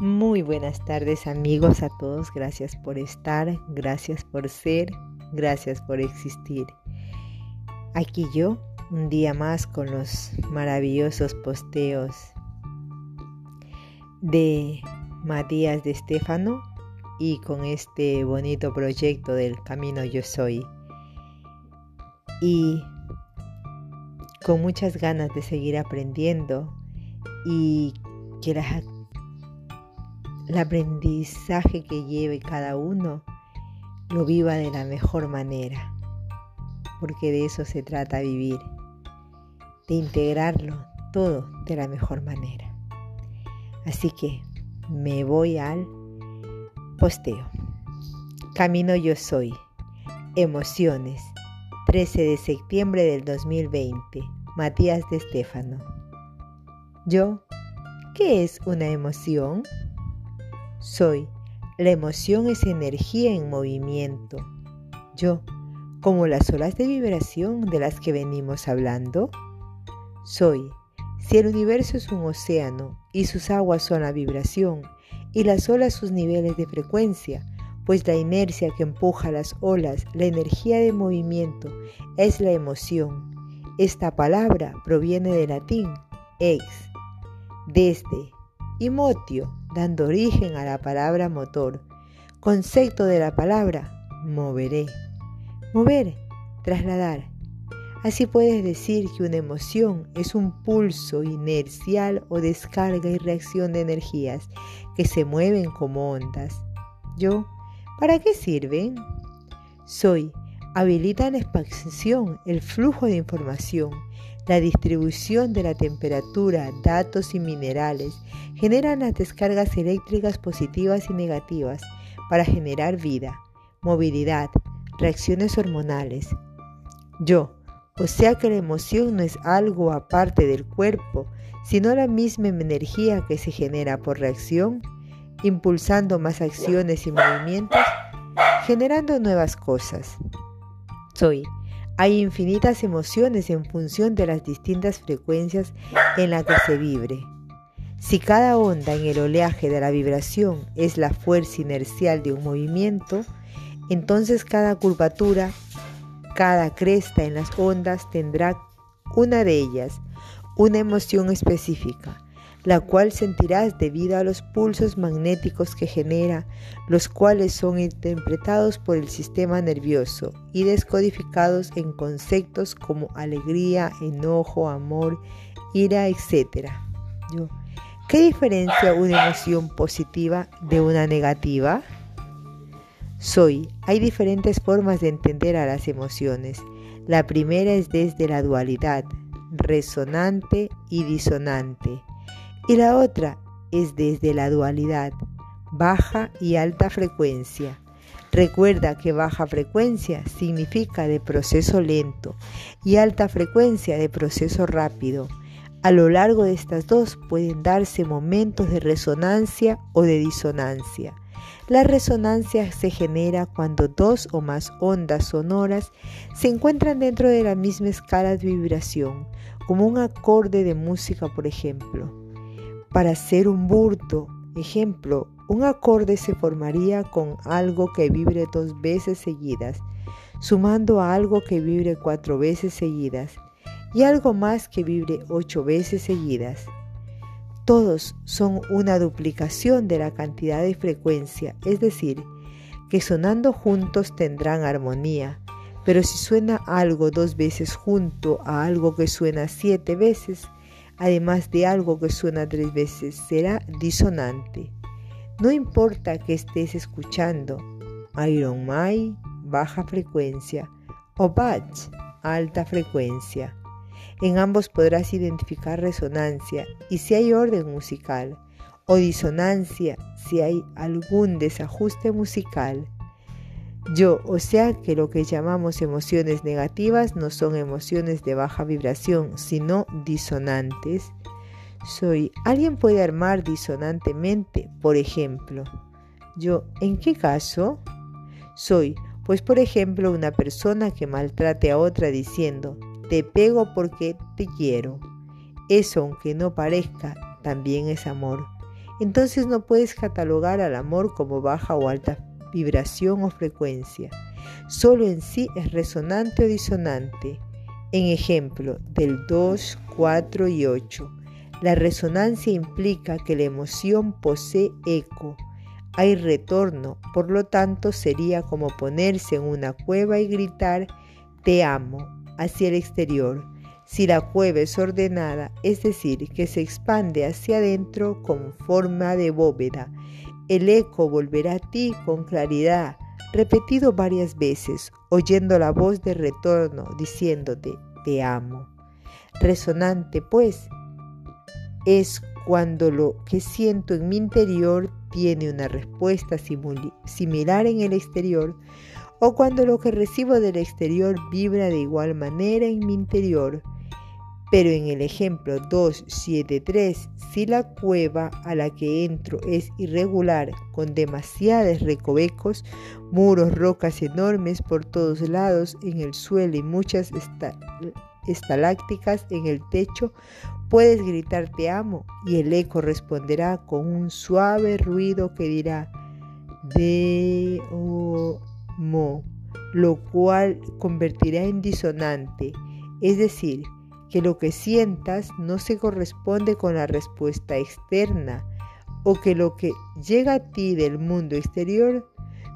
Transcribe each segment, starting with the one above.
Muy buenas tardes amigos a todos, gracias por estar, gracias por ser, gracias por existir. Aquí yo, un día más con los maravillosos posteos de Matías de Estefano y con este bonito proyecto del Camino Yo Soy. Y con muchas ganas de seguir aprendiendo y que las el aprendizaje que lleve cada uno lo viva de la mejor manera, porque de eso se trata vivir, de integrarlo todo de la mejor manera. Así que me voy al posteo. Camino yo soy. Emociones. 13 de septiembre del 2020. Matías de Estéfano. Yo, ¿qué es una emoción? Soy. La emoción es energía en movimiento. Yo, como las olas de vibración de las que venimos hablando. Soy. Si el universo es un océano y sus aguas son la vibración y las olas sus niveles de frecuencia, pues la inercia que empuja las olas, la energía de movimiento, es la emoción. Esta palabra proviene del latín ex, desde, y motio, dando origen a la palabra motor. Concepto de la palabra, moveré. Mover, trasladar. Así puedes decir que una emoción es un pulso inercial o descarga y reacción de energías que se mueven como ondas. Yo, ¿para qué sirven? Soy, habilitan expansión, el flujo de información, la distribución de la temperatura, datos y minerales generan las descargas eléctricas positivas y negativas para generar vida, movilidad, reacciones hormonales. Yo, o sea que la emoción no es algo aparte del cuerpo, sino la misma energía que se genera por reacción, impulsando más acciones y movimientos, generando nuevas cosas. Soy hay infinitas emociones en función de las distintas frecuencias en las que se vibre. Si cada onda en el oleaje de la vibración es la fuerza inercial de un movimiento, entonces cada curvatura, cada cresta en las ondas tendrá una de ellas, una emoción específica la cual sentirás debido a los pulsos magnéticos que genera, los cuales son interpretados por el sistema nervioso y descodificados en conceptos como alegría, enojo, amor, ira, etc. ¿Qué diferencia una emoción positiva de una negativa? Soy. Hay diferentes formas de entender a las emociones. La primera es desde la dualidad, resonante y disonante y la otra es desde la dualidad, baja y alta frecuencia. Recuerda que baja frecuencia significa de proceso lento y alta frecuencia de proceso rápido. A lo largo de estas dos pueden darse momentos de resonancia o de disonancia. La resonancia se genera cuando dos o más ondas sonoras se encuentran dentro de la misma escala de vibración, como un acorde de música, por ejemplo. Para ser un burdo, ejemplo, un acorde se formaría con algo que vibre dos veces seguidas, sumando a algo que vibre cuatro veces seguidas y algo más que vibre ocho veces seguidas. Todos son una duplicación de la cantidad de frecuencia, es decir, que sonando juntos tendrán armonía, pero si suena algo dos veces junto a algo que suena siete veces, además de algo que suena tres veces, será disonante. No importa que estés escuchando Iron Mai, baja frecuencia, o Bach, alta frecuencia. En ambos podrás identificar resonancia y si hay orden musical, o disonancia si hay algún desajuste musical. Yo, o sea que lo que llamamos emociones negativas no son emociones de baja vibración, sino disonantes. Soy, alguien puede armar disonantemente, por ejemplo. Yo, ¿en qué caso? Soy, pues por ejemplo, una persona que maltrate a otra diciendo, te pego porque te quiero. Eso, aunque no parezca, también es amor. entonces no puedes catalogar al amor como baja o alta vibración o frecuencia. Solo en sí es resonante o disonante. En ejemplo, del 2, 4 y 8. La resonancia implica que la emoción posee eco. Hay retorno, por lo tanto sería como ponerse en una cueva y gritar te amo hacia el exterior. Si la cueva es ordenada, es decir, que se expande hacia adentro con forma de bóveda, el eco volverá a ti con claridad, repetido varias veces, oyendo la voz de retorno diciéndote, te amo. Resonante, pues, es cuando lo que siento en mi interior tiene una respuesta similar en el exterior, o cuando lo que recibo del exterior vibra de igual manera en mi interior. Pero en el ejemplo 273, si la cueva a la que entro es irregular, con demasiados recovecos, muros, rocas enormes por todos lados en el suelo y muchas estalácticas en el techo, puedes gritar te amo y el eco responderá con un suave ruido que dirá de o mo, lo cual convertirá en disonante, es decir, que lo que sientas no se corresponde con la respuesta externa o que lo que llega a ti del mundo exterior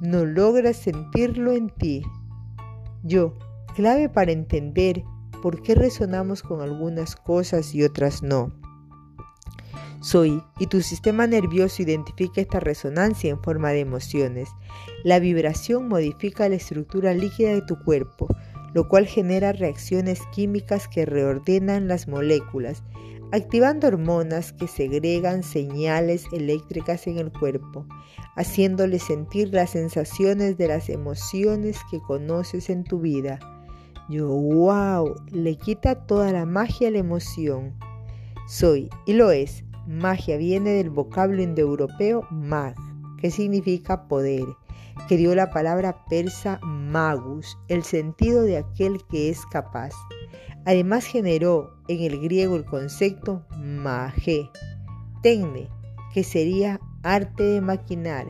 no logras sentirlo en ti. Yo, clave para entender por qué resonamos con algunas cosas y otras no. Soy, y tu sistema nervioso identifica esta resonancia en forma de emociones. La vibración modifica la estructura líquida de tu cuerpo, lo cual genera reacciones químicas que reordenan las moléculas, activando hormonas que segregan señales eléctricas en el cuerpo, haciéndole sentir las sensaciones de las emociones que conoces en tu vida. Yo, wow, le quita toda la magia a la emoción. Soy, y lo es, magia viene del vocablo indoeuropeo mag, que significa poder que dio la palabra persa magus, el sentido de aquel que es capaz. Además generó en el griego el concepto mage, tecne, que sería arte de maquinar.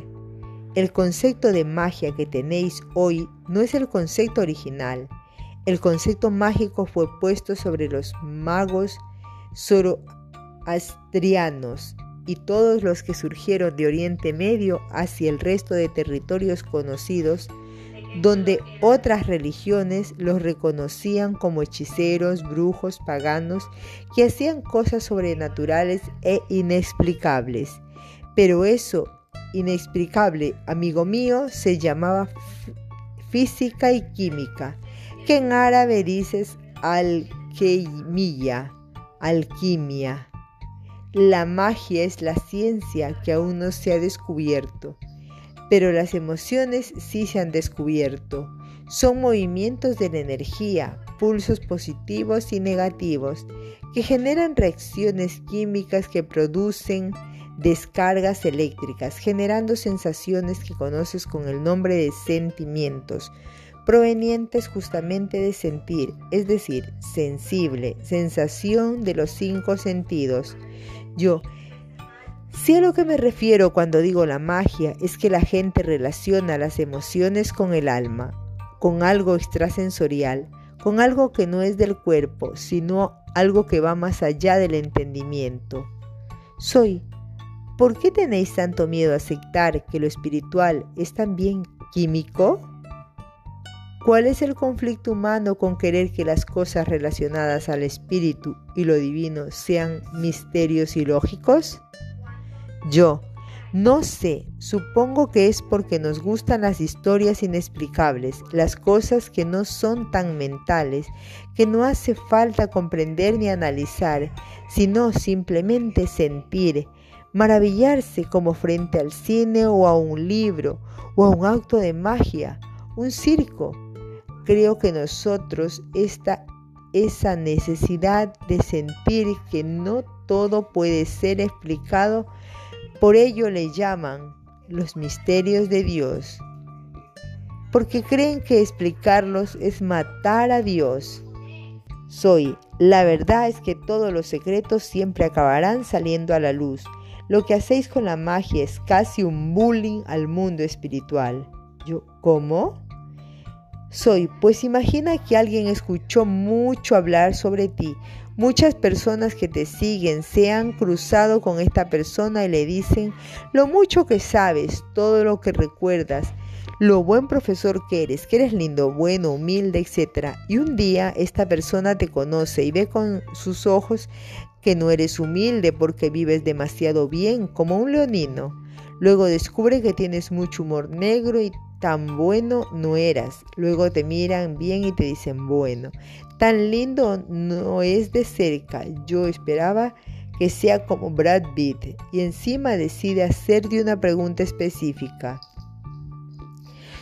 El concepto de magia que tenéis hoy no es el concepto original. El concepto mágico fue puesto sobre los magos zoroastrianos y todos los que surgieron de Oriente Medio hacia el resto de territorios conocidos, donde otras religiones los reconocían como hechiceros, brujos, paganos, que hacían cosas sobrenaturales e inexplicables. Pero eso inexplicable, amigo mío, se llamaba física y química, que en árabe dices alquimia, alquimia. La magia es la ciencia que aún no se ha descubierto, pero las emociones sí se han descubierto. Son movimientos de la energía, pulsos positivos y negativos, que generan reacciones químicas que producen descargas eléctricas, generando sensaciones que conoces con el nombre de sentimientos, provenientes justamente de sentir, es decir, sensible, sensación de los cinco sentidos yo. Si a lo que me refiero cuando digo la magia es que la gente relaciona las emociones con el alma, con algo extrasensorial, con algo que no es del cuerpo, sino algo que va más allá del entendimiento. Soy. ¿Por qué tenéis tanto miedo a aceptar que lo espiritual es también químico? ¿Cuál es el conflicto humano con querer que las cosas relacionadas al espíritu y lo divino sean misterios y lógicos? Yo, no sé, supongo que es porque nos gustan las historias inexplicables, las cosas que no son tan mentales, que no hace falta comprender ni analizar, sino simplemente sentir, maravillarse como frente al cine o a un libro o a un acto de magia, un circo creo que nosotros esta, esa necesidad de sentir que no todo puede ser explicado, por ello le llaman los misterios de Dios, porque creen que explicarlos es matar a Dios. Soy, la verdad es que todos los secretos siempre acabarán saliendo a la luz. Lo que hacéis con la magia es casi un bullying al mundo espiritual. Yo, ¿cómo? Soy, pues imagina que alguien escuchó mucho hablar sobre ti. Muchas personas que te siguen se han cruzado con esta persona y le dicen lo mucho que sabes, todo lo que recuerdas, lo buen profesor que eres, que eres lindo, bueno, humilde, etc. Y un día esta persona te conoce y ve con sus ojos que no eres humilde porque vives demasiado bien como un leonino. Luego descubre que tienes mucho humor negro y tan bueno no eras. Luego te miran bien y te dicen, bueno, tan lindo no es de cerca. Yo esperaba que sea como Brad Pitt y encima decide hacerte una pregunta específica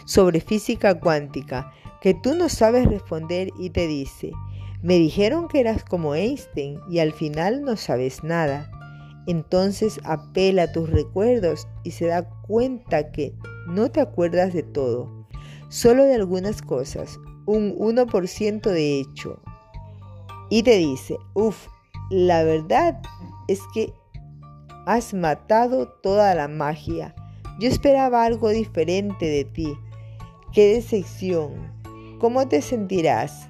sobre física cuántica que tú no sabes responder y te dice, me dijeron que eras como Einstein y al final no sabes nada. Entonces apela a tus recuerdos y se da cuenta que no te acuerdas de todo, solo de algunas cosas, un 1% de hecho. Y te dice, uff, la verdad es que has matado toda la magia. Yo esperaba algo diferente de ti. Qué decepción. ¿Cómo te sentirás?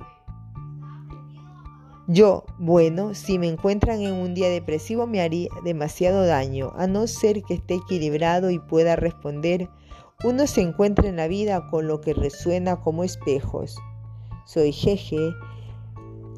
Yo, bueno, si me encuentran en un día depresivo me haría demasiado daño, a no ser que esté equilibrado y pueda responder. Uno se encuentra en la vida con lo que resuena como espejos. Soy jeje.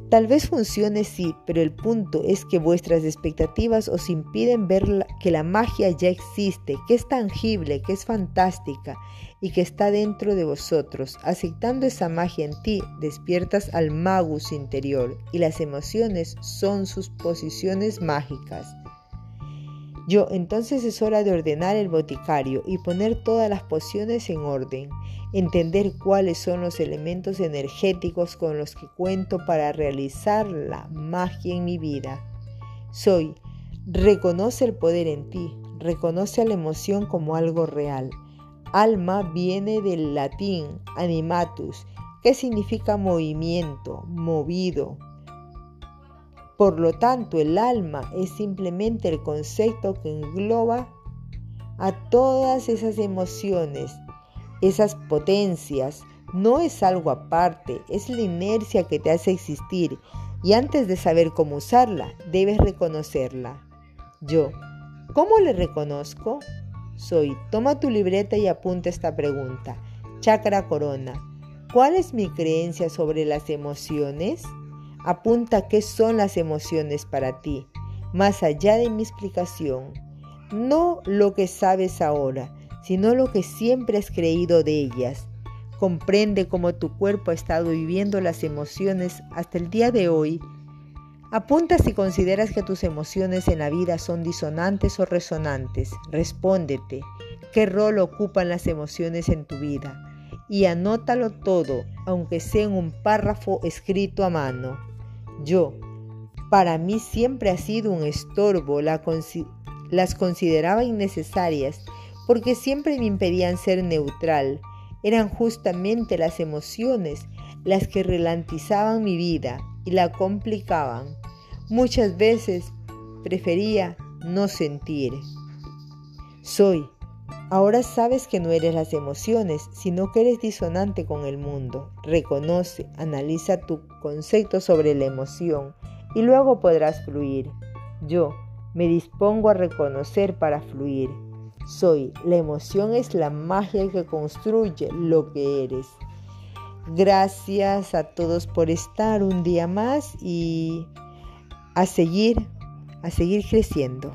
Tal vez funcione sí, pero el punto es que vuestras expectativas os impiden ver que la magia ya existe, que es tangible, que es fantástica y que está dentro de vosotros. Aceptando esa magia en ti, despiertas al magus interior y las emociones son sus posiciones mágicas. Yo, entonces es hora de ordenar el boticario y poner todas las pociones en orden, entender cuáles son los elementos energéticos con los que cuento para realizar la magia en mi vida. Soy, reconoce el poder en ti, reconoce a la emoción como algo real. Alma viene del latín animatus, que significa movimiento, movido, por lo tanto, el alma es simplemente el concepto que engloba a todas esas emociones, esas potencias. No es algo aparte, es la inercia que te hace existir y antes de saber cómo usarla, debes reconocerla. Yo, ¿cómo le reconozco? Soy, toma tu libreta y apunta esta pregunta. Chakra corona, ¿cuál es mi creencia sobre las emociones? Apunta qué son las emociones para ti, más allá de mi explicación. No lo que sabes ahora, sino lo que siempre has creído de ellas. Comprende cómo tu cuerpo ha estado viviendo las emociones hasta el día de hoy. Apunta si consideras que tus emociones en la vida son disonantes o resonantes. Respóndete, ¿qué rol ocupan las emociones en tu vida? Y anótalo todo, aunque sea en un párrafo escrito a mano. Yo, para mí siempre ha sido un estorbo, las consideraba innecesarias porque siempre me impedían ser neutral. Eran justamente las emociones las que relantizaban mi vida y la complicaban. Muchas veces prefería no sentir. Soy. Ahora sabes que no eres las emociones, sino que eres disonante con el mundo. Reconoce, analiza tu concepto sobre la emoción y luego podrás fluir. Yo me dispongo a reconocer para fluir. Soy, la emoción es la magia que construye lo que eres. Gracias a todos por estar un día más y a seguir, a seguir creciendo.